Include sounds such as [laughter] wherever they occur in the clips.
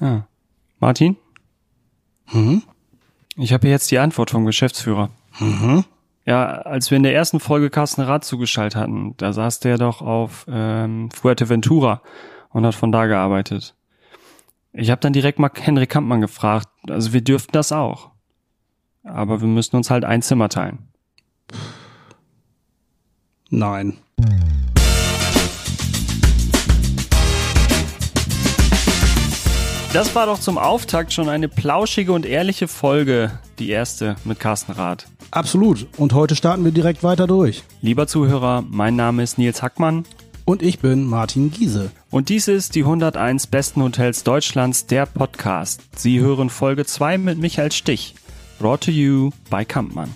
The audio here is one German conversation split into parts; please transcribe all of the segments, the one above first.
Ja. Martin? Mhm. Ich habe hier jetzt die Antwort vom Geschäftsführer. Mhm. Ja, als wir in der ersten Folge Carsten Rath zugeschaltet hatten, da saß der doch auf ähm, Fuerteventura und hat von da gearbeitet. Ich habe dann direkt mal Henrik Kampmann gefragt, also wir dürften das auch. Aber wir müssen uns halt ein Zimmer teilen. Nein. Das war doch zum Auftakt schon eine plauschige und ehrliche Folge, die erste mit Carsten Rath. Absolut. Und heute starten wir direkt weiter durch. Lieber Zuhörer, mein Name ist Nils Hackmann Und ich bin Martin Giese. und dies ist die 101 besten Hotels Deutschlands, der Podcast. Sie hören Folge 2 mit Michael Stich. Brought to you by Kampmann.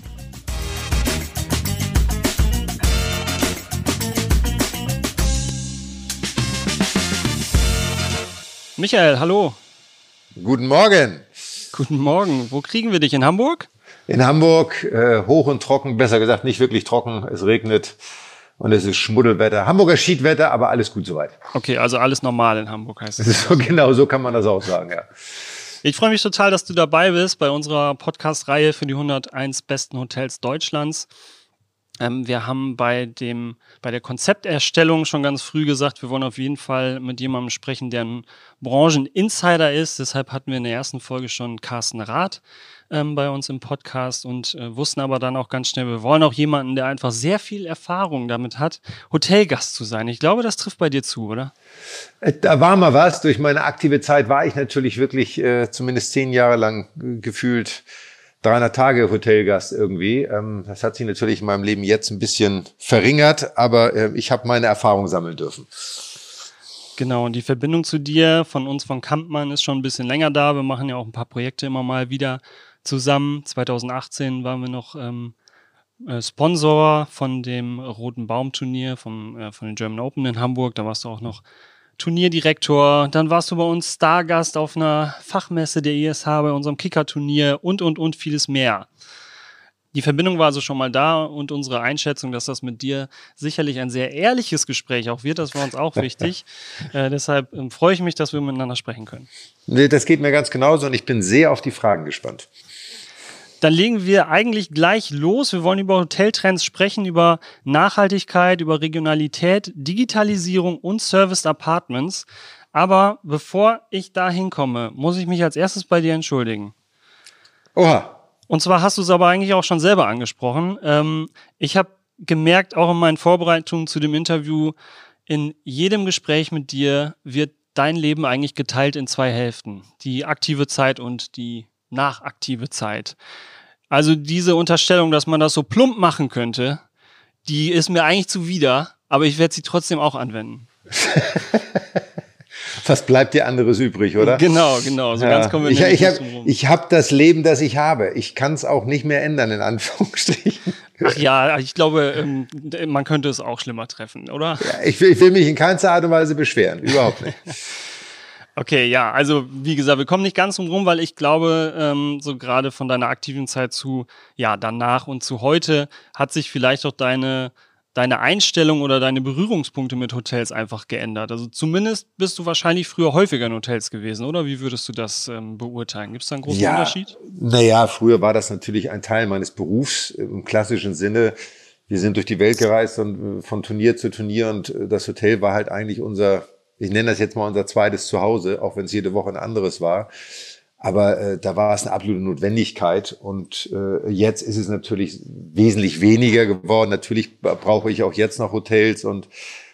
Michael, hallo. Guten Morgen. Guten Morgen. Wo kriegen wir dich? In Hamburg? In Hamburg äh, hoch und trocken, besser gesagt nicht wirklich trocken. Es regnet und es ist Schmuddelwetter. Hamburger Schiedwetter, aber alles gut soweit. Okay, also alles normal in Hamburg heißt es. [laughs] so genau so kann man das auch sagen, ja. Ich freue mich total, dass du dabei bist bei unserer Podcast-Reihe für die 101 besten Hotels Deutschlands. Ähm, wir haben bei dem, bei der Konzepterstellung schon ganz früh gesagt, wir wollen auf jeden Fall mit jemandem sprechen, der ein Brancheninsider ist. Deshalb hatten wir in der ersten Folge schon Carsten Rath ähm, bei uns im Podcast und äh, wussten aber dann auch ganz schnell, wir wollen auch jemanden, der einfach sehr viel Erfahrung damit hat, Hotelgast zu sein. Ich glaube, das trifft bei dir zu, oder? Äh, Da war mal was. Durch meine aktive Zeit war ich natürlich wirklich äh, zumindest zehn Jahre lang äh, gefühlt 300 Tage Hotelgast irgendwie. Ähm, das hat sich natürlich in meinem Leben jetzt ein bisschen verringert, aber äh, ich habe meine Erfahrung sammeln dürfen. Genau, und die Verbindung zu dir von uns von Kampmann ist schon ein bisschen länger da. Wir machen ja auch ein paar Projekte immer mal wieder zusammen. 2018 waren wir noch ähm, äh, Sponsor von dem Roten Baum-Turnier vom, äh, von den German Open in Hamburg. Da warst du auch noch Turnierdirektor. Dann warst du bei uns Stargast auf einer Fachmesse der ISH bei unserem Kicker-Turnier und, und, und vieles mehr. Die Verbindung war also schon mal da und unsere Einschätzung, dass das mit dir sicherlich ein sehr ehrliches Gespräch auch wird, das war uns auch [laughs] wichtig. äh, deshalb ähm, freue ich mich, dass wir miteinander sprechen können. Nee, Das geht mir ganz genauso und ich bin sehr auf die Fragen gespannt. Dann legen wir eigentlich gleich los. Wir wollen über Hoteltrends sprechen, über Nachhaltigkeit, über Regionalität, Digitalisierung und Serviced Apartments. Aber bevor ich da hinkomme, muss ich mich als erstes bei dir entschuldigen. Oha, Und zwar hast du es aber eigentlich auch schon selber angesprochen. Ähm, ich habe gemerkt, auch in meinen Vorbereitungen zu dem Interview, in jedem Gespräch mit dir wird dein Leben eigentlich geteilt in zwei Hälften. Die aktive Zeit und die nachaktive Zeit. Also diese Unterstellung, dass man das so plump machen könnte, die ist mir eigentlich zuwider, aber ich werde sie trotzdem auch anwenden. [laughs] was bleibt dir anderes übrig, oder? Genau, genau. So Ja. ganz kommen wir ich ich habe hab das Leben, das ich habe. Ich kann es auch nicht mehr ändern, in Anführungsstrichen. Ach ja, ich glaube, ähm, man könnte es auch schlimmer treffen, oder? Ich will, ich will mich in keinster Art und Weise beschweren. Überhaupt nicht. [laughs] Okay, ja, also wie gesagt, wir kommen nicht ganz drum rum, weil ich glaube, ähm, so gerade von deiner aktiven Zeit zu, ja, danach und zu heute hat sich vielleicht auch deine, deine Einstellung oder deine Berührungspunkte mit Hotels einfach geändert. Also zumindest bist du wahrscheinlich früher häufiger in Hotels gewesen, oder? Wie würdest du das ähm, beurteilen? Gibt es da einen großen Unterschied? Naja, früher war das natürlich ein Teil meines Berufs im klassischen Sinne. Wir sind durch die Welt gereist und äh, von Turnier zu Turnier und äh, das Hotel war halt eigentlich unser, ich nenne das jetzt mal unser zweites Zuhause, auch wenn es jede Woche ein anderes war. Aber äh, da war es eine absolute Notwendigkeit und äh, jetzt ist es natürlich wesentlich weniger geworden. Natürlich brauche ich auch jetzt noch Hotels und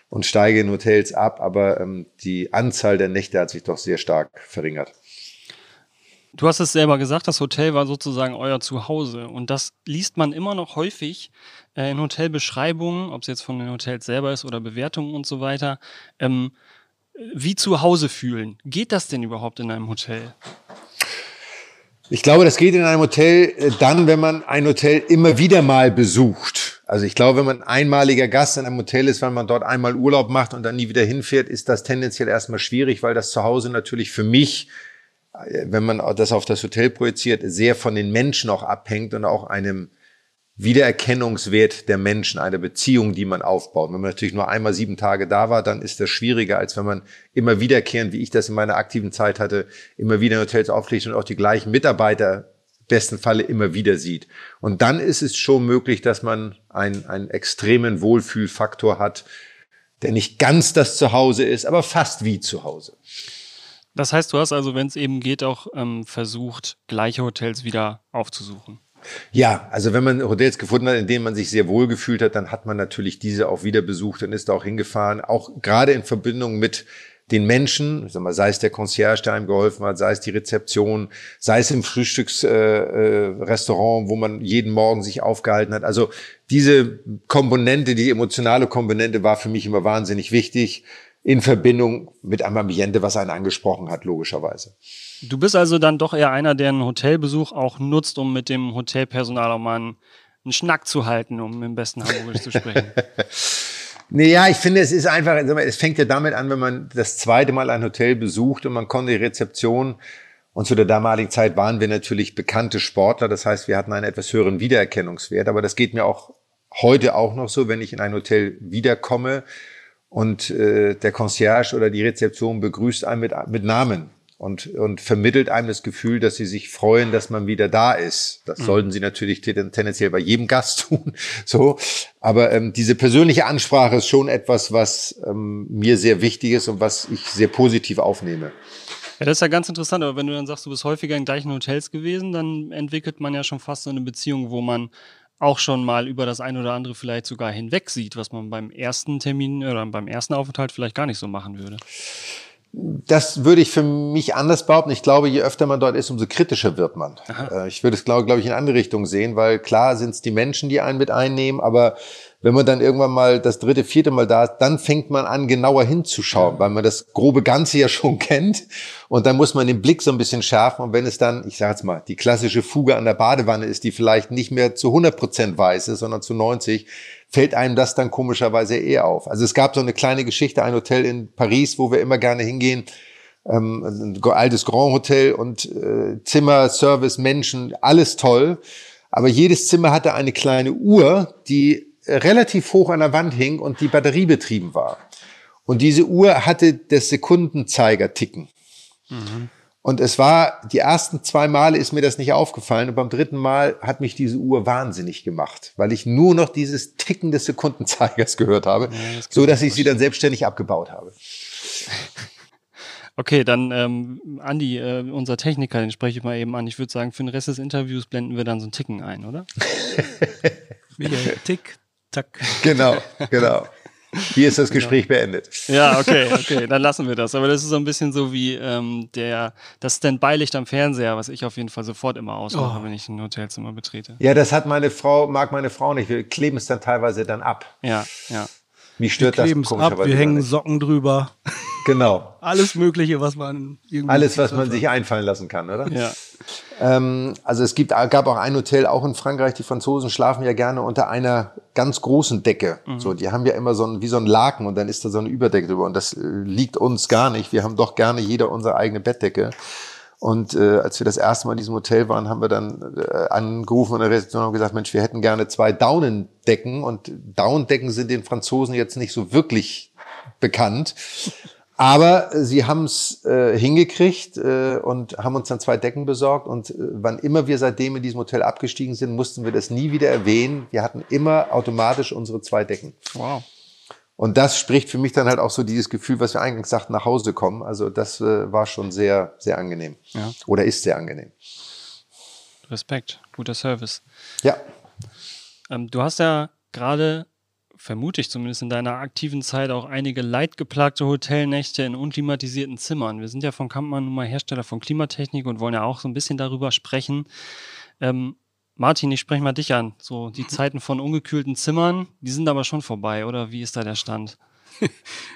und steige in Hotels ab, aber ähm, die Anzahl der Nächte hat sich doch sehr stark verringert. Du hast es selber gesagt, das Hotel war sozusagen euer Zuhause. Und das liest man immer noch häufig äh, in Hotelbeschreibungen, ob es jetzt von den Hotels selber ist oder Bewertungen und so weiter. Ähm, wie zu Hause fühlen. Geht das denn überhaupt in einem Hotel? Ich glaube, das geht in einem Hotel äh, dann, wenn man ein Hotel immer wieder mal besucht. Also ich glaube, wenn man einmaliger Gast in einem Hotel ist, wenn man dort einmal Urlaub macht und dann nie wieder hinfährt, ist das tendenziell erstmal schwierig, weil das Zuhause natürlich für mich, äh, wenn man das auf das Hotel projiziert, sehr von den Menschen auch abhängt und auch einem Wiedererkennungswert der Menschen, eine Beziehung, die man aufbaut. Wenn man natürlich nur einmal sieben Tage da war, dann ist das schwieriger, als wenn man immer wiederkehrend, wie ich das in meiner aktiven Zeit hatte, immer wieder in Hotels auflegt und auch die gleichen Mitarbeiter besten Falle immer wieder sieht. Und dann ist es schon möglich, dass man einen, einen extremen Wohlfühlfaktor hat, der nicht ganz das Zuhause ist, aber fast wie zu Hause. Das heißt, du hast also, wenn es eben geht, auch ähm, versucht, gleiche Hotels wieder aufzusuchen. Ja, also wenn man Hotels gefunden hat, in denen man sich sehr wohl gefühlt hat, dann hat man natürlich diese auch wieder besucht und ist da auch hingefahren. Auch gerade in Verbindung mit den Menschen, sag mal, sei es der Concierge, der einem geholfen hat, sei es die Rezeption, sei es im Frühstücksrestaurant, äh, äh, wo man jeden Morgen sich aufgehalten hat. Also diese Komponente, die emotionale Komponente war für mich immer wahnsinnig wichtig in Verbindung mit einem Ambiente, was einen angesprochen hat, logischerweise. Du bist also dann doch eher einer, der einen Hotelbesuch auch nutzt, um mit dem Hotelpersonal auch mal einen, Schnack zu halten, um im besten Hamburgisch zu sprechen. [laughs] Naja, ich finde, es ist einfach, es fängt ja damit an, wenn man das zweite Mal ein Hotel besucht und man konnte die Rezeption und zu der damaligen Zeit waren wir natürlich bekannte Sportler. Das heißt, wir hatten einen etwas höheren Wiedererkennungswert. Aber das geht mir auch heute auch noch so, wenn ich in ein Hotel wiederkomme und äh, der Concierge oder die Rezeption begrüßt einen mit, mit Namen und, und vermittelt einem das Gefühl, dass sie sich freuen, dass man wieder da ist. Das mhm. sollten sie natürlich tendenziell bei jedem Gast [laughs] tun. So, aber ähm, diese persönliche Ansprache ist schon etwas, was ähm, mir sehr wichtig ist und was ich sehr positiv aufnehme. Ja, das ist ja ganz interessant, aber wenn du dann sagst, du bist häufiger in gleichen Hotels gewesen, dann entwickelt man ja schon fast so eine Beziehung, wo man auch schon mal über das ein oder andere vielleicht sogar hinweg sieht, was man beim ersten Termin oder beim ersten Aufenthalt vielleicht gar nicht so machen würde. Das würde ich für mich anders behaupten. Ich glaube, je öfter man dort ist, umso kritischer wird man. Aha. Äh, ich würde es, glaube, glaube ich, in andere Richtung sehen, weil klar sind es die Menschen, die einen mit einnehmen, aber wenn man dann irgendwann mal das dritte, vierte Mal da ist, dann fängt man an, genauer hinzuschauen, weil man das grobe Ganze ja schon [laughs] kennt. Und dann muss man den Blick so ein bisschen schärfen. Und wenn es dann, ich sage jetzt mal, die klassische Fuge an der Badewanne ist, die vielleicht nicht mehr zu 100 Prozent weiß ist, sondern zu 90, fällt einem das dann komischerweise eher auf. Also es gab so eine kleine Geschichte, ein Hotel in Paris, wo wir immer gerne hingehen, ähm, ein altes Grand Hotel und äh, Zimmer, Service, Menschen, alles toll. Aber jedes Zimmer hatte eine kleine Uhr, die relativ hoch an der Wand hing und die batteriebetrieben war. Und diese Uhr hatte das Sekundenzeiger ticken. Mhm. Und es war, die ersten zwei Male ist mir das nicht aufgefallen und beim dritten Mal hat mich diese Uhr wahnsinnig gemacht, weil ich nur noch dieses Ticken des Sekundenzeigers [laughs] gehört habe, ja, das so dass ich sie dann selbstständig abgebaut habe. [laughs] Okay, dann ähm, Andi, äh, unser Techniker, den spreche ich mal eben an. Ich würde sagen, für den Rest des Interviews blenden wir dann so ein Ticken ein, oder? [laughs] Michael, Tick, Tack. Genau, genau. Hier ist das Gespräch genau. beendet. Ja, okay, okay, dann lassen wir das. Aber das ist so ein bisschen so wie ähm, der, das Standby-Licht am Fernseher, was ich auf jeden Fall sofort immer ausmache, oh. wenn ich ein Hotelzimmer betrete. Ja, das hat meine Frau, mag meine Frau nicht. Wir kleben es dann teilweise dann ab. Ja, ja. Mich stört wir das ab, wir hängen Socken drüber. Genau. [laughs] Alles Mögliche, was man irgendwie. Alles, was man sich einfallen lassen kann, oder? Ja. Ähm, also es gibt, gab auch ein Hotel, auch in Frankreich. Die Franzosen schlafen ja gerne unter einer ganz großen Decke. Mhm. So, die haben ja immer so ein, wie so ein Laken und dann ist da so eine Überdecke drüber. Und das äh, liegt uns gar nicht. Wir haben doch gerne jeder unsere eigene Bettdecke. Und äh, als wir das erste Mal in diesem Hotel waren, haben wir dann äh, angerufen und der Rezeption haben gesagt, Mensch, wir hätten gerne zwei Daunendecken. Und Daunendecken sind den Franzosen jetzt nicht so wirklich bekannt. Aber sie haben es äh, hingekriegt äh, und haben uns dann zwei Decken besorgt. Und äh, wann immer wir seitdem in diesem Hotel abgestiegen sind, mussten wir das nie wieder erwähnen. Wir hatten immer automatisch unsere zwei Decken. Wow. Und das spricht für mich dann halt auch so dieses Gefühl, was wir eingangs sagten, nach Hause kommen. Also das äh, war schon sehr, sehr angenehm. Ja. Oder ist sehr angenehm. Respekt, guter Service. Ja. Ähm, du hast ja gerade, vermute ich zumindest in deiner aktiven Zeit, auch einige leidgeplagte Hotelnächte in unklimatisierten Zimmern. Wir sind ja von Kampmann nun mal Hersteller von Klimatechnik und wollen ja auch so ein bisschen darüber sprechen. Ähm, Martin, ich spreche mal dich an. So, die [laughs] Zeiten von ungekühlten Zimmern, die sind aber schon vorbei, oder wie ist da der Stand? [laughs]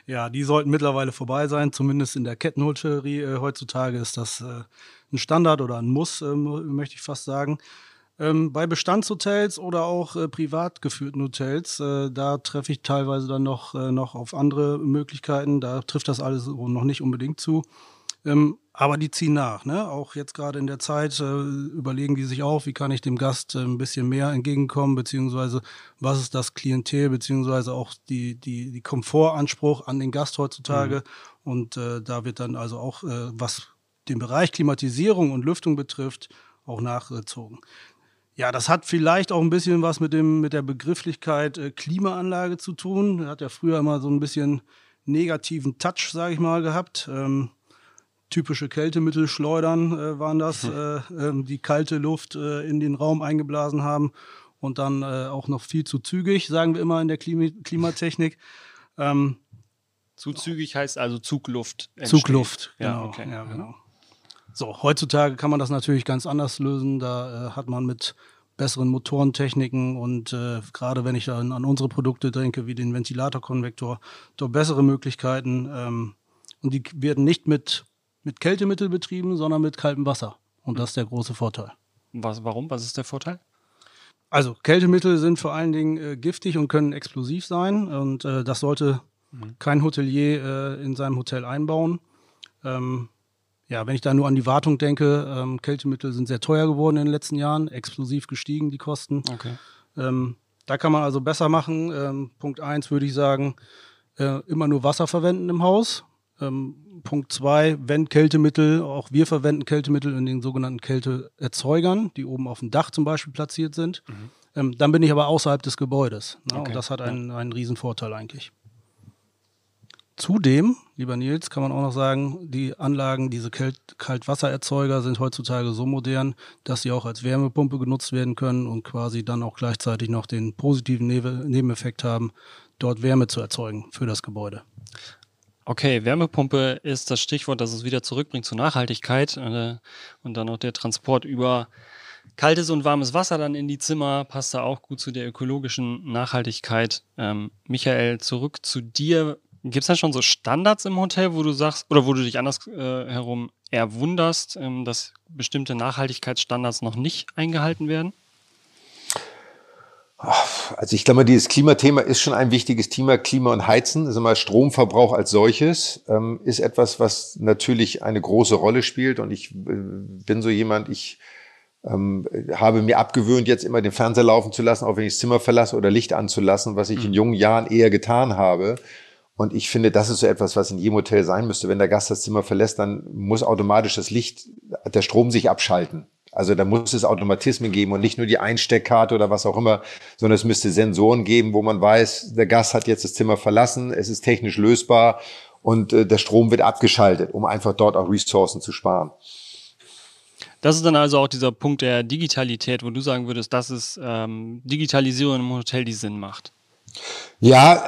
ja, die sollten mittlerweile vorbei sein. Zumindest in der Kettenhotellerie äh, heutzutage ist das äh, ein Standard oder ein Muss, äh, möchte ich fast sagen. Ähm, bei Bestandshotels oder auch äh, privat geführten Hotels, äh, da treffe ich teilweise dann noch, äh, noch auf andere Möglichkeiten. Da trifft das alles noch nicht unbedingt zu. Ähm, Aber die ziehen nach, ne? Auch jetzt gerade in der Zeit äh, überlegen die sich auch, wie kann ich dem Gast äh, ein bisschen mehr entgegenkommen, beziehungsweise was ist das Klientel, beziehungsweise auch die, die, die Komfortanspruch an den Gast heutzutage. Mhm. Und äh, da wird dann also auch, äh, was den Bereich Klimatisierung und Lüftung betrifft, auch nachgezogen. Ja, das hat vielleicht auch ein bisschen was mit, dem, mit der Begrifflichkeit äh, Klimaanlage zu tun. Hat ja früher immer so ein bisschen negativen Touch, sage ich mal, gehabt. Ähm, typische Kältemittelschleudern äh, waren das, hm. äh, äh, die kalte Luft äh, in den Raum eingeblasen haben und dann äh, auch noch viel zu zügig, sagen wir immer in der Klima Klimatechnik. Ähm, zu zügig heißt also Zugluft. Entsteht. Zugluft, genau. Ja, okay. ja, genau. So, heutzutage kann man das natürlich ganz anders lösen. Da äh, hat man mit besseren Motorentechniken und äh, gerade wenn ich dann an unsere Produkte denke, wie den Ventilatorkonvektor, dort bessere Möglichkeiten. Ähm, und die werden nicht mit mit Kältemittel betrieben, sondern mit kaltem Wasser. Und das ist der große Vorteil. Was, warum? Was ist der Vorteil? Also Kältemittel sind vor allen Dingen äh, giftig und können explosiv sein. Und äh, das sollte mhm. kein Hotelier äh, in seinem Hotel einbauen. Ähm, ja, wenn ich da nur an die Wartung denke, ähm, Kältemittel sind sehr teuer geworden in den letzten Jahren, explosiv gestiegen die Kosten. Okay. Ähm, da kann man also besser machen. Ähm, Punkt 1 würde ich sagen, äh, immer nur Wasser verwenden im Haus. Ähm, Punkt zwei, wenn Kältemittel, auch wir verwenden Kältemittel in den sogenannten Kälteerzeugern, die oben auf dem Dach zum Beispiel platziert sind. Mhm. Ähm, dann bin ich aber außerhalb des Gebäudes. Ne? Okay. Und das hat einen, einen riesen Vorteil eigentlich. Zudem, lieber Nils, kann man auch noch sagen, die Anlagen, diese Kaltwassererzeuger sind heutzutage so modern, dass sie auch als Wärmepumpe genutzt werden können und quasi dann auch gleichzeitig noch den positiven Nebeneffekt haben, dort Wärme zu erzeugen für das Gebäude. Okay, Wärmepumpe ist das Stichwort, das es wieder zurückbringt zur Nachhaltigkeit äh, und dann auch der Transport über kaltes und warmes Wasser dann in die Zimmer passt da auch gut zu der ökologischen Nachhaltigkeit. Ähm, Michael, zurück zu dir. Gibt es da schon so Standards im Hotel, wo du sagst, oder wo du dich anders äh, herum eher wunderst, ähm, dass bestimmte Nachhaltigkeitsstandards noch nicht eingehalten werden? Also ich glaube, dieses Klimathema ist schon ein wichtiges Thema. Klima und Heizen, also mal Stromverbrauch als solches, ähm, ist etwas, was natürlich eine große Rolle spielt. Und ich äh, bin so jemand, ich ähm, habe mir abgewöhnt, jetzt immer den Fernseher laufen zu lassen, auch wenn ich das Zimmer verlasse oder Licht anzulassen, was ich in mhm. jungen Jahren eher getan habe. Und ich finde, das ist so etwas, was in jedem Hotel sein müsste. Wenn der Gast das Zimmer verlässt, dann muss automatisch das Licht, der Strom sich abschalten. Also da muss es Automatismen geben und nicht nur die Einsteckkarte oder was auch immer, sondern es müsste Sensoren geben, wo man weiß, der Gast hat jetzt das Zimmer verlassen, es ist technisch lösbar und äh, der Strom wird abgeschaltet, um einfach dort auch Ressourcen zu sparen. Das ist dann also auch dieser Punkt der Digitalität, wo du sagen würdest, dass es ähm, Digitalisierung im Hotel die Sinn macht. Ja,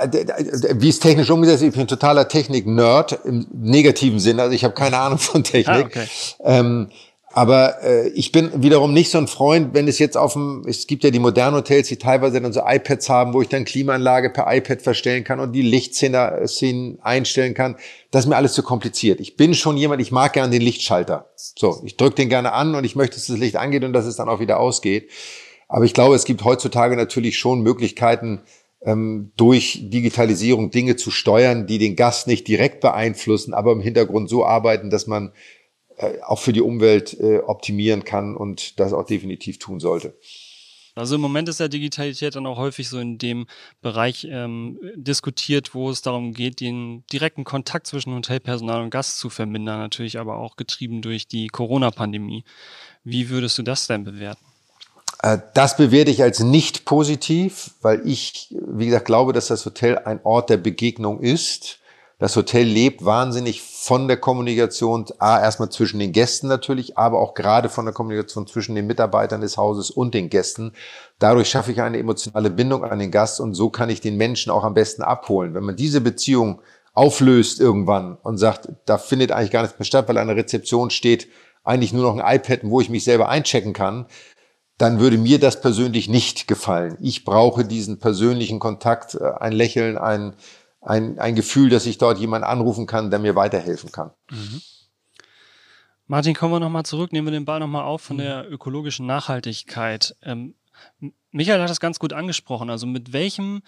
wie es technisch umgesetzt ist, ich bin ein totaler Technik-Nerd im negativen Sinne, also ich habe keine Ahnung von Technik. Ah, okay. ähm, aber äh, ich bin wiederum nicht so ein Freund, wenn es jetzt auf dem, es gibt ja die modernen Hotels, die teilweise dann so iPads haben, wo ich dann Klimaanlage per iPad verstellen kann und die Lichtszenen einstellen kann. Das ist mir alles zu kompliziert. Ich bin schon jemand, ich mag gerne den Lichtschalter. So, ich drücke den gerne an und ich möchte, dass das Licht angeht und dass es dann auch wieder ausgeht. Aber ich glaube, es gibt heutzutage natürlich schon Möglichkeiten, ähm, durch Digitalisierung Dinge zu steuern, die den Gast nicht direkt beeinflussen, aber im Hintergrund so arbeiten, dass man äh, auch für die Umwelt äh, optimieren kann und das auch definitiv tun sollte. Also im Moment ist ja Digitalität dann auch häufig so in dem Bereich ähm, diskutiert, wo es darum geht, den direkten Kontakt zwischen Hotelpersonal und Gast zu vermindern, natürlich aber auch getrieben durch die Corona-Pandemie. Wie würdest du das denn bewerten? Äh, das bewerte ich als nicht positiv, weil ich, wie gesagt, glaube, dass das Hotel ein Ort der Begegnung ist das Hotel lebt wahnsinnig von der Kommunikation, A, erstmal zwischen den Gästen natürlich, aber auch gerade von der Kommunikation zwischen den Mitarbeitern des Hauses und den Gästen. Dadurch schaffe ich eine emotionale Bindung an den Gast und so kann ich den Menschen auch am besten abholen. Wenn man diese Beziehung auflöst irgendwann und sagt, da findet eigentlich gar nichts mehr statt, weil an der Rezeption steht eigentlich nur noch ein iPad, wo ich mich selber einchecken kann, dann würde mir das persönlich nicht gefallen. Ich brauche diesen persönlichen Kontakt, äh, ein Lächeln, ein, ein, ein Gefühl, dass ich dort jemanden anrufen kann, der mir weiterhelfen kann. Mhm. Martin, kommen wir nochmal zurück, nehmen wir den Ball nochmal auf von der ökologischen Nachhaltigkeit. Ähm, Michael hat das ganz gut angesprochen. Also mit welchem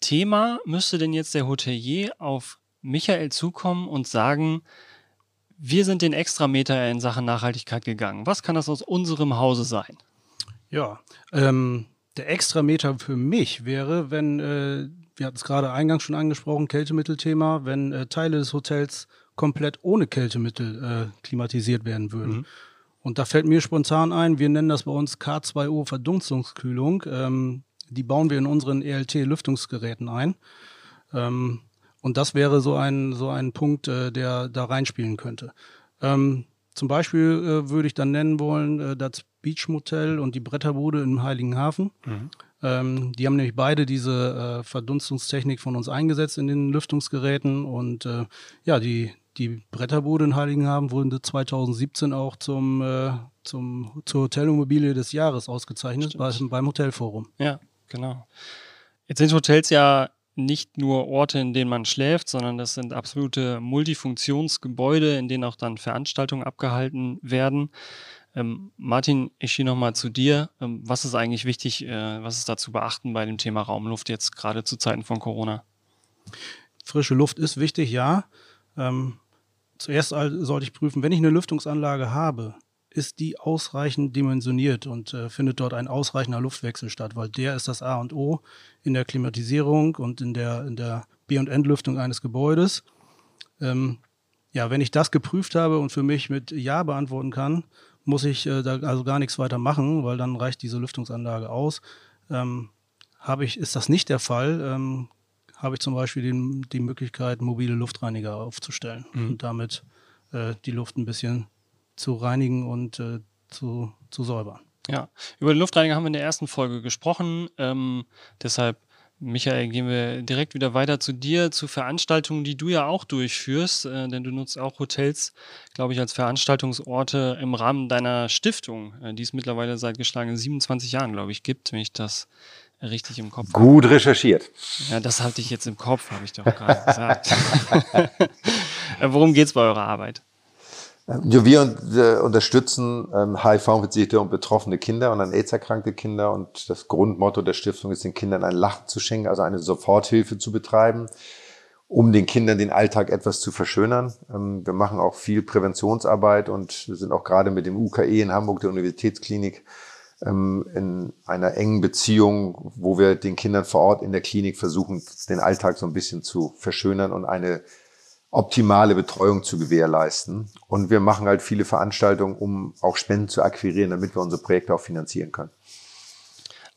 Thema müsste denn jetzt der Hotelier auf Michael zukommen und sagen, Wir sind den Extrameter in Sachen Nachhaltigkeit gegangen. Was kann das aus unserem Hause sein? Ja, ähm, der Extrameter für mich wäre, wenn, äh, wir hatten es gerade eingangs schon angesprochen, Kältemittelthema, wenn äh, Teile des Hotels komplett ohne Kältemittel äh, klimatisiert werden würden. Mhm. Und da fällt mir spontan ein, wir nennen das bei uns K2O Verdunstungskühlung. Ähm, die bauen wir in unseren ELT-Lüftungsgeräten ein. Ähm, und das wäre so ein, so ein Punkt, äh, der da reinspielen könnte. Ähm, zum Beispiel äh, würde ich dann nennen wollen äh, das Beach Motel und die Bretterbude im Heiligenhafen. Mhm. Ähm, die haben nämlich beide diese äh, Verdunstungstechnik von uns eingesetzt in den Lüftungsgeräten und äh, ja, die, die Bretterbude in Heiligenhafen wurde 2017 auch zum, äh, zum, zur Hotelimmobilie des Jahres ausgezeichnet bei, beim Hotelforum. Ja, genau. Jetzt sind Hotels ja nicht nur Orte, in denen man schläft, sondern das sind absolute Multifunktionsgebäude, in denen auch dann Veranstaltungen abgehalten werden. Ähm, Martin, ich gehe nochmal zu dir. Ähm, was ist eigentlich wichtig, äh, was ist da zu beachten bei dem Thema Raumluft jetzt gerade zu Zeiten von Corona? Frische Luft ist wichtig, ja. Ähm, zuerst sollte ich prüfen, wenn ich eine Lüftungsanlage habe, ist die ausreichend dimensioniert und äh, findet dort ein ausreichender Luftwechsel statt, weil der ist das A und O in der Klimatisierung und in der, in der B- und Entlüftung eines Gebäudes. Ähm, ja, wenn ich das geprüft habe und für mich mit Ja beantworten kann, muss ich äh, da also gar nichts weiter machen, weil dann reicht diese Lüftungsanlage aus. Ähm, habe ich, ist das nicht der Fall, ähm, habe ich zum Beispiel die, die Möglichkeit, mobile Luftreiniger aufzustellen mhm. und damit äh, die Luft ein bisschen zu reinigen und äh, zu, zu säubern. Ja, über den Luftreiniger haben wir in der ersten Folge gesprochen. Ähm, deshalb, Michael, gehen wir direkt wieder weiter zu dir, zu Veranstaltungen, die du ja auch durchführst, äh, denn du nutzt auch Hotels, glaube ich, als Veranstaltungsorte im Rahmen deiner Stiftung, äh, die es mittlerweile seit geschlagenen 27 Jahren, glaube ich, gibt, wenn ich das richtig im Kopf habe. Gut recherchiert. Ja, das hatte ich jetzt im Kopf, habe ich doch gerade gesagt. [laughs] [laughs] Worum geht es bei eurer Arbeit? Wir äh, unterstützen ähm, HIV-infizierte und betroffene Kinder und an AIDS erkrankte Kinder. Und das Grundmotto der Stiftung ist, den Kindern ein Lachen zu schenken, also eine Soforthilfe zu betreiben, um den Kindern den Alltag etwas zu verschönern. Ähm, wir machen auch viel Präventionsarbeit und sind auch gerade mit dem UKE in Hamburg, der Universitätsklinik, ähm, in einer engen Beziehung, wo wir den Kindern vor Ort in der Klinik versuchen, den Alltag so ein bisschen zu verschönern und eine optimale Betreuung zu gewährleisten. Und wir machen halt viele Veranstaltungen, um auch Spenden zu akquirieren, damit wir unsere Projekte auch finanzieren können.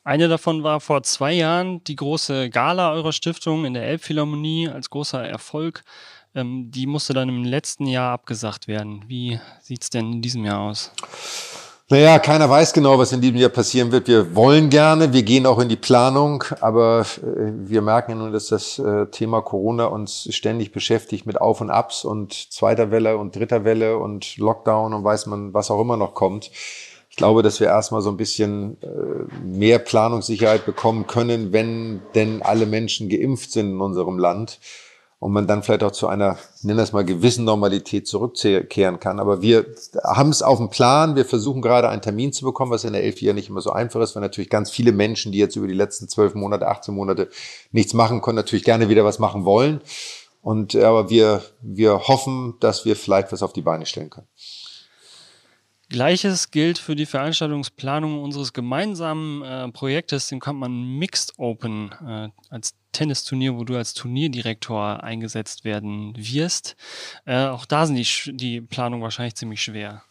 Eine davon war vor zwei Jahren die große Gala eurer Stiftung in der Elbphilharmonie als großer Erfolg. Ähm, die musste dann im letzten Jahr abgesagt werden. Wie sieht's denn in diesem Jahr aus? Naja, keiner weiß genau, was in diesem Jahr passieren wird. Wir wollen gerne, wir gehen auch in die Planung, aber äh, wir merken nun, dass das äh, Thema Corona uns ständig beschäftigt mit Auf und Abs und zweiter Welle und dritter Welle und Lockdown und weiß man, was auch immer noch kommt. Ich glaube, dass wir erstmal so ein bisschen äh, mehr Planungssicherheit bekommen können, wenn denn alle Menschen geimpft sind in unserem Land und man dann vielleicht auch zu einer, nennen das mal, gewissen Normalität zurückkehren kann. Aber wir haben es auf dem Plan. Wir versuchen gerade einen Termin zu bekommen, was in der elf ja nicht immer so einfach ist, weil natürlich ganz viele Menschen, die jetzt über die letzten zwölf Monate, 18 Monate nichts machen können, natürlich gerne wieder was machen wollen. Und aber wir, wir hoffen, dass wir vielleicht was auf die Beine stellen können. Gleiches gilt für die Veranstaltungsplanung unseres gemeinsamen äh, Projektes, den kann man Mixed Open äh, als Tennisturnier, wo du als Turnierdirektor eingesetzt werden wirst. Äh, auch da sind die, die Planungen wahrscheinlich ziemlich schwer.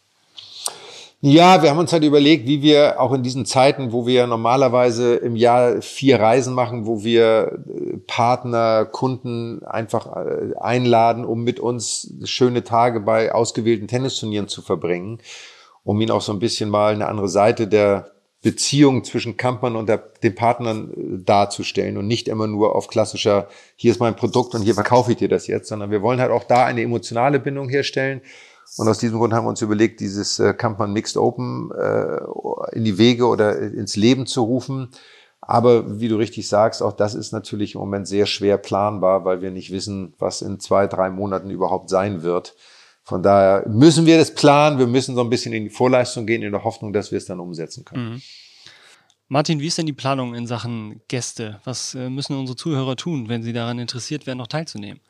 Ja, wir haben uns halt überlegt, wie wir auch in diesen Zeiten, wo wir normalerweise im Jahr vier Reisen machen, wo wir äh, Partner, Kunden einfach äh, einladen, um mit uns schöne Tage bei ausgewählten Tennisturnieren zu verbringen um ihn auch so ein bisschen mal eine andere Seite der Beziehung zwischen Kampmann und der, den Partnern äh, darzustellen und nicht immer nur auf klassischer, hier ist mein Produkt und hier verkaufe ich dir das jetzt, sondern wir wollen halt auch da eine emotionale Bindung herstellen. Und aus diesem Grund haben wir uns überlegt, dieses äh, Kampmann Mixed Open äh, in die Wege oder ins Leben zu rufen. Aber wie du richtig sagst, auch das ist natürlich im Moment sehr schwer planbar, weil wir nicht wissen, was in zwei, drei Monaten überhaupt sein wird. Von daher müssen wir das planen, wir müssen so ein bisschen in die Vorleistung gehen, in der Hoffnung, dass wir es dann umsetzen können. Mhm. Martin, wie ist denn die Planung in Sachen Gäste? Was äh, müssen unsere Zuhörer tun, wenn sie daran interessiert wären, noch teilzunehmen?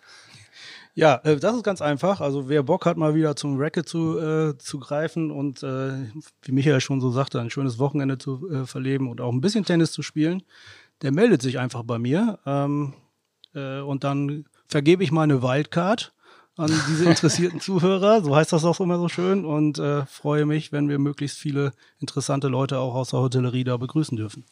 Ja, äh, das ist ganz einfach. Also wer Bock hat, mal wieder zum Racket zu, äh, zu greifen und äh, wie Michael schon so sagte, ein schönes Wochenende zu äh, verleben und auch ein bisschen Tennis zu spielen, der meldet sich einfach bei mir. Ähm, äh, und dann vergebe ich meine Wildcard an diese interessierten [laughs] Zuhörer, so heißt das auch immer so schön, und äh, freue mich, wenn wir möglichst viele interessante Leute auch aus der Hotellerie da begrüßen dürfen.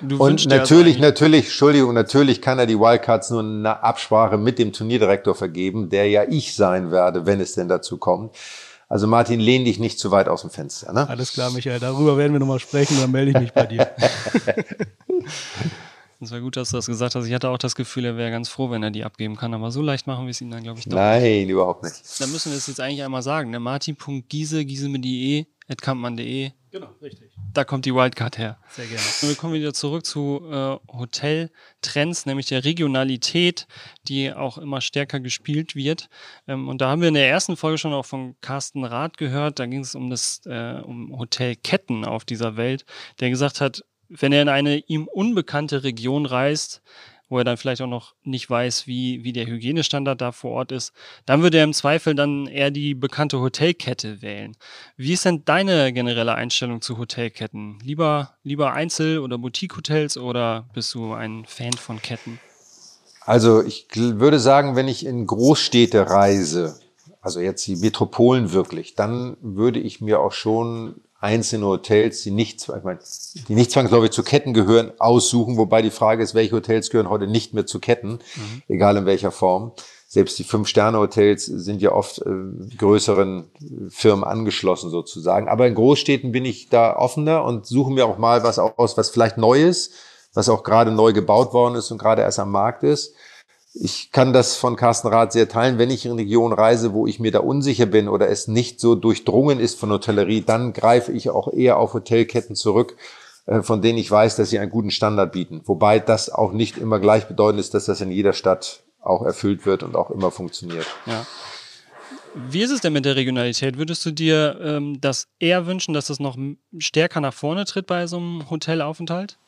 Du und natürlich, natürlich, Entschuldigung, natürlich kann er die Wildcards nur eine Absprache mit dem Turnierdirektor vergeben, der ja ich sein werde, wenn es denn dazu kommt. Also Martin, lehn dich nicht zu weit aus dem Fenster. Ne? Alles klar, Michael, darüber werden wir nochmal sprechen, dann melde ich mich bei dir. [laughs] Es war gut, dass du das gesagt hast. Ich hatte auch das Gefühl, er wäre ganz froh, wenn er die abgeben kann. Aber so leicht machen wir es ihm dann, glaube ich, doch. Nein, überhaupt nicht. Dann müssen wir es jetzt eigentlich einmal sagen. Ne? Martin.giese, giese mit IE, kampmann.de. Genau, richtig. Da kommt die Wildcard her. Sehr gerne. Und wir kommen wieder zurück zu äh, Hoteltrends, nämlich der Regionalität, die auch immer stärker gespielt wird. Ähm, und da haben wir in der ersten Folge schon auch von Carsten Rath gehört. Da ging es um das äh, um Hotelketten auf dieser Welt, der gesagt hat, wenn er in eine ihm unbekannte Region reist, wo er dann vielleicht auch noch nicht weiß, wie, wie der Hygienestandard da vor Ort ist, dann würde er im Zweifel dann eher die bekannte Hotelkette wählen. Wie ist denn deine generelle Einstellung zu Hotelketten? Lieber, lieber Einzel- oder Boutique-Hotels oder bist du ein Fan von Ketten? Also ich würde sagen, wenn ich in Großstädte reise, also jetzt die Metropolen wirklich, dann würde ich mir auch schon einzelne Hotels, die nicht, ich meine, die nicht zwangsläufig zu Ketten gehören, aussuchen, wobei die Frage ist, welche Hotels gehören heute nicht mehr zu Ketten, mhm. egal in welcher Form. Selbst die Fünf-Sterne-Hotels sind ja oft äh, größeren Firmen angeschlossen sozusagen. Aber in Großstädten bin ich da offener und suche mir auch mal was aus, was vielleicht neu ist, was auch gerade neu gebaut worden ist und gerade erst am Markt ist ich kann das von Carsten Rath sehr teilen. Wenn ich in Regionen reise, wo ich mir da unsicher bin oder es nicht so durchdrungen ist von Hotellerie, dann greife ich auch eher auf Hotelketten zurück, äh, von denen ich weiß, dass sie einen guten Standard bieten. Wobei das auch nicht immer gleichbedeutend ist, dass das in jeder Stadt auch erfüllt wird und auch immer funktioniert. Ja. Wie ist es denn mit der Regionalität? Würdest du dir ähm, das eher wünschen, dass das noch stärker nach vorne tritt bei so einem Hotelaufenthalt?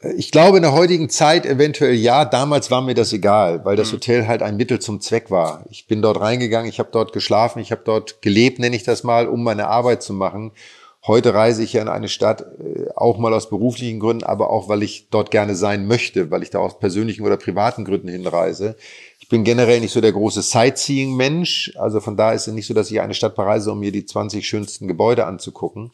Ich glaube in der heutigen Zeit eventuell ja. Damals war mir das egal, weil das mhm. Hotel halt ein Mittel zum Zweck war. Ich bin dort reingegangen, ich habe dort geschlafen, ich habe dort gelebt, nenne ich das mal, um meine Arbeit zu machen. Heute reise ich ja in eine Stadt, äh, auch mal aus beruflichen Gründen, aber auch, weil ich dort gerne sein möchte, weil ich da aus persönlichen oder privaten Gründen hinreise. Ich bin generell nicht so der große Sightseeing-Mensch. Also von daher ist es nicht so, dass ich eine Stadt bereise, um mir die 20 schönsten Gebäude anzugucken.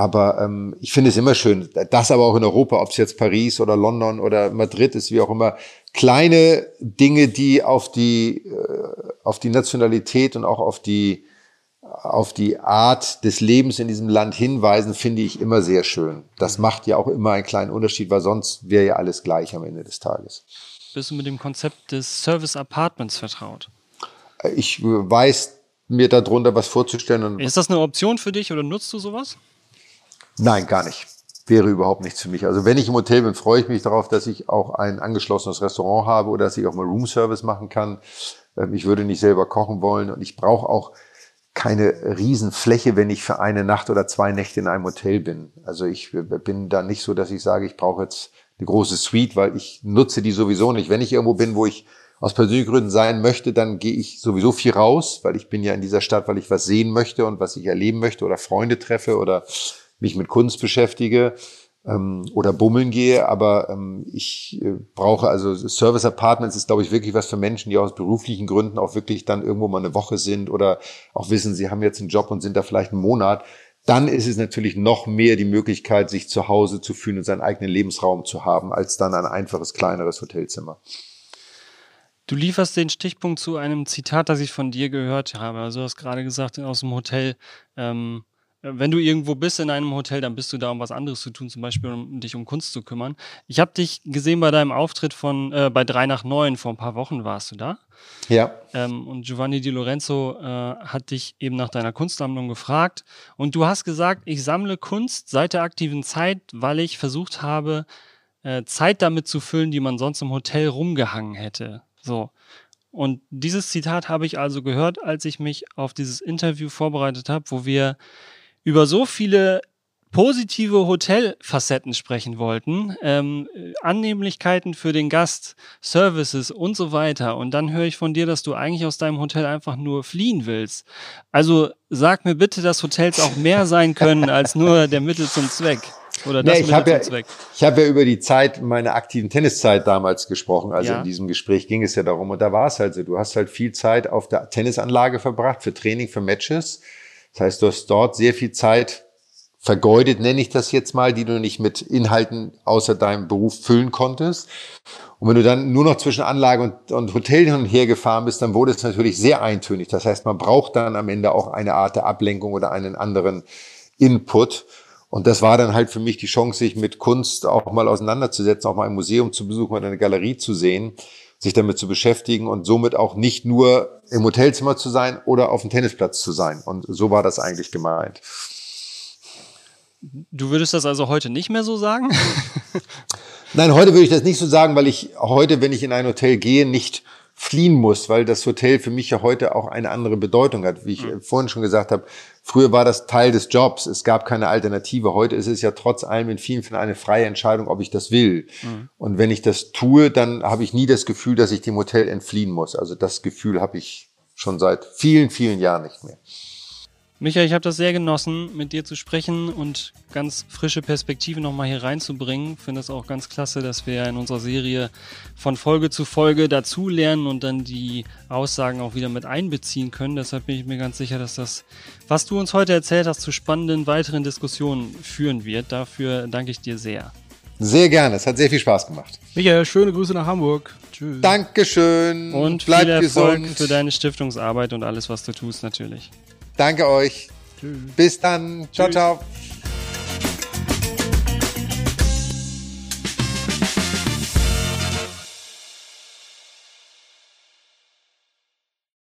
Aber ähm, ich finde es immer schön, das aber auch in Europa, ob es jetzt Paris oder London oder Madrid ist, wie auch immer, kleine Dinge, die auf die, äh, auf die Nationalität und auch auf die, auf die Art des Lebens in diesem Land hinweisen, finde ich immer sehr schön. Das mhm. macht ja auch immer einen kleinen Unterschied, weil sonst wäre ja alles gleich am Ende des Tages. Bist du mit dem Konzept des Service Apartments vertraut? Ich weiß mir darunter was vorzustellen. ist das eine Option für dich oder nutzt du sowas? Nein, gar nicht. Wäre überhaupt nichts für mich. Also wenn ich im Hotel bin, freue ich mich darauf, dass ich auch ein angeschlossenes Restaurant habe oder dass ich auch mal Roomservice machen kann. Ähm, ich würde nicht selber kochen wollen und ich brauche auch keine Riesenfläche, wenn ich für eine Nacht oder zwei Nächte in einem Hotel bin. Also ich bin da nicht so, dass ich sage, ich brauche jetzt eine große Suite, weil ich nutze die sowieso nicht. Wenn ich irgendwo bin, wo ich aus persönlichen Gründen sein möchte, dann gehe ich sowieso viel raus, weil ich bin ja in dieser Stadt, weil ich was sehen möchte und was ich erleben möchte oder Freunde treffe oder mich mit Kunst beschäftige ähm, oder bummeln gehe, aber ähm, ich äh, brauche also Service Apartments ist, glaube ich, wirklich was für Menschen, die aus beruflichen Gründen auch wirklich dann irgendwo mal eine Woche sind oder auch wissen, sie haben jetzt einen Job und sind da vielleicht einen Monat. Dann ist es natürlich noch mehr die Möglichkeit, sich zu Hause zu fühlen und seinen eigenen Lebensraum zu haben, als dann ein einfaches, kleineres Hotelzimmer. Du lieferst den Stichpunkt zu einem Zitat, das ich von dir gehört habe. Also du hast gerade gesagt, aus dem Hotel, ähm, wenn du irgendwo bist in einem Hotel, dann bist du da, um was anderes zu tun, zum Beispiel um dich um Kunst zu kümmern. Ich habe dich gesehen bei deinem Auftritt von äh, bei 3 nach 9, vor ein paar Wochen warst du da. Ja. Ähm, und Giovanni Di Lorenzo äh, hat dich eben nach deiner Kunstsammlung gefragt. Und du hast gesagt, ich sammle Kunst seit der aktiven Zeit, weil ich versucht habe, äh, Zeit damit zu füllen, die man sonst im Hotel rumgehangen hätte. So. Und dieses Zitat habe ich also gehört, als ich mich auf dieses Interview vorbereitet habe, wo wir über so viele positive Hotelfacetten sprechen wollten, ähm, Annehmlichkeiten für den Gast, Services und so weiter. Und dann höre ich von dir, dass du eigentlich aus deinem Hotel einfach nur fliehen willst. Also sag mir bitte, dass Hotels auch mehr sein können als nur der Mittel zum Zweck. Oder das nee, ich habe ja, ich hab ja über die Zeit, meine aktiven Tenniszeit damals gesprochen. Also ja. in diesem Gespräch ging es ja darum. Und da war es halt so, du hast halt viel Zeit auf der Tennisanlage verbracht für Training, für Matches. Das heißt, du hast dort sehr viel Zeit vergeudet, nenne ich das jetzt mal, die du nicht mit Inhalten außer deinem Beruf füllen konntest. Und wenn du dann nur noch zwischen Anlage und, und Hotel hin und her gefahren bist, dann wurde es natürlich sehr eintönig. Das heißt, man braucht dann am Ende auch eine Art der Ablenkung oder einen anderen Input. Und das war dann halt für mich die Chance, sich mit Kunst auch mal auseinanderzusetzen, auch mal ein Museum zu besuchen oder eine Galerie zu sehen, sich damit zu beschäftigen und somit auch nicht nur im Hotelzimmer zu sein oder auf dem Tennisplatz zu sein. Und so war das eigentlich gemeint. Du würdest das also heute nicht mehr so sagen? [laughs] Nein, heute würde ich das nicht so sagen, weil ich heute, wenn ich in ein Hotel gehe, nicht fliehen muss, weil das Hotel für mich ja heute auch eine andere Bedeutung hat. Wie ich mhm. vorhin schon gesagt habe, früher war das Teil des Jobs, es gab keine Alternative. Heute ist es ja trotz allem in vielen Fällen eine freie Entscheidung, ob ich das will. Mhm. Und wenn ich das tue, dann habe ich nie das Gefühl, dass ich dem Hotel entfliehen muss. Also das Gefühl habe ich schon seit vielen, vielen Jahren nicht mehr. Michael, ich habe das sehr genossen, mit dir zu sprechen und ganz frische Perspektive nochmal hier reinzubringen. Finde es auch ganz klasse, dass wir in unserer Serie von Folge zu Folge dazulernen und dann die Aussagen auch wieder mit einbeziehen können. Deshalb bin ich mir ganz sicher, dass das, was du uns heute erzählt hast, zu spannenden weiteren Diskussionen führen wird. Dafür danke ich dir sehr. Sehr gerne, es hat sehr viel Spaß gemacht. Michael, schöne Grüße nach Hamburg. Tschüss. Dankeschön. Und Bleib viel Erfolg gesund. für deine Stiftungsarbeit und alles, was du tust, natürlich. Danke euch. Tschüss. Bis dann. Ciao, Tschüss. ciao.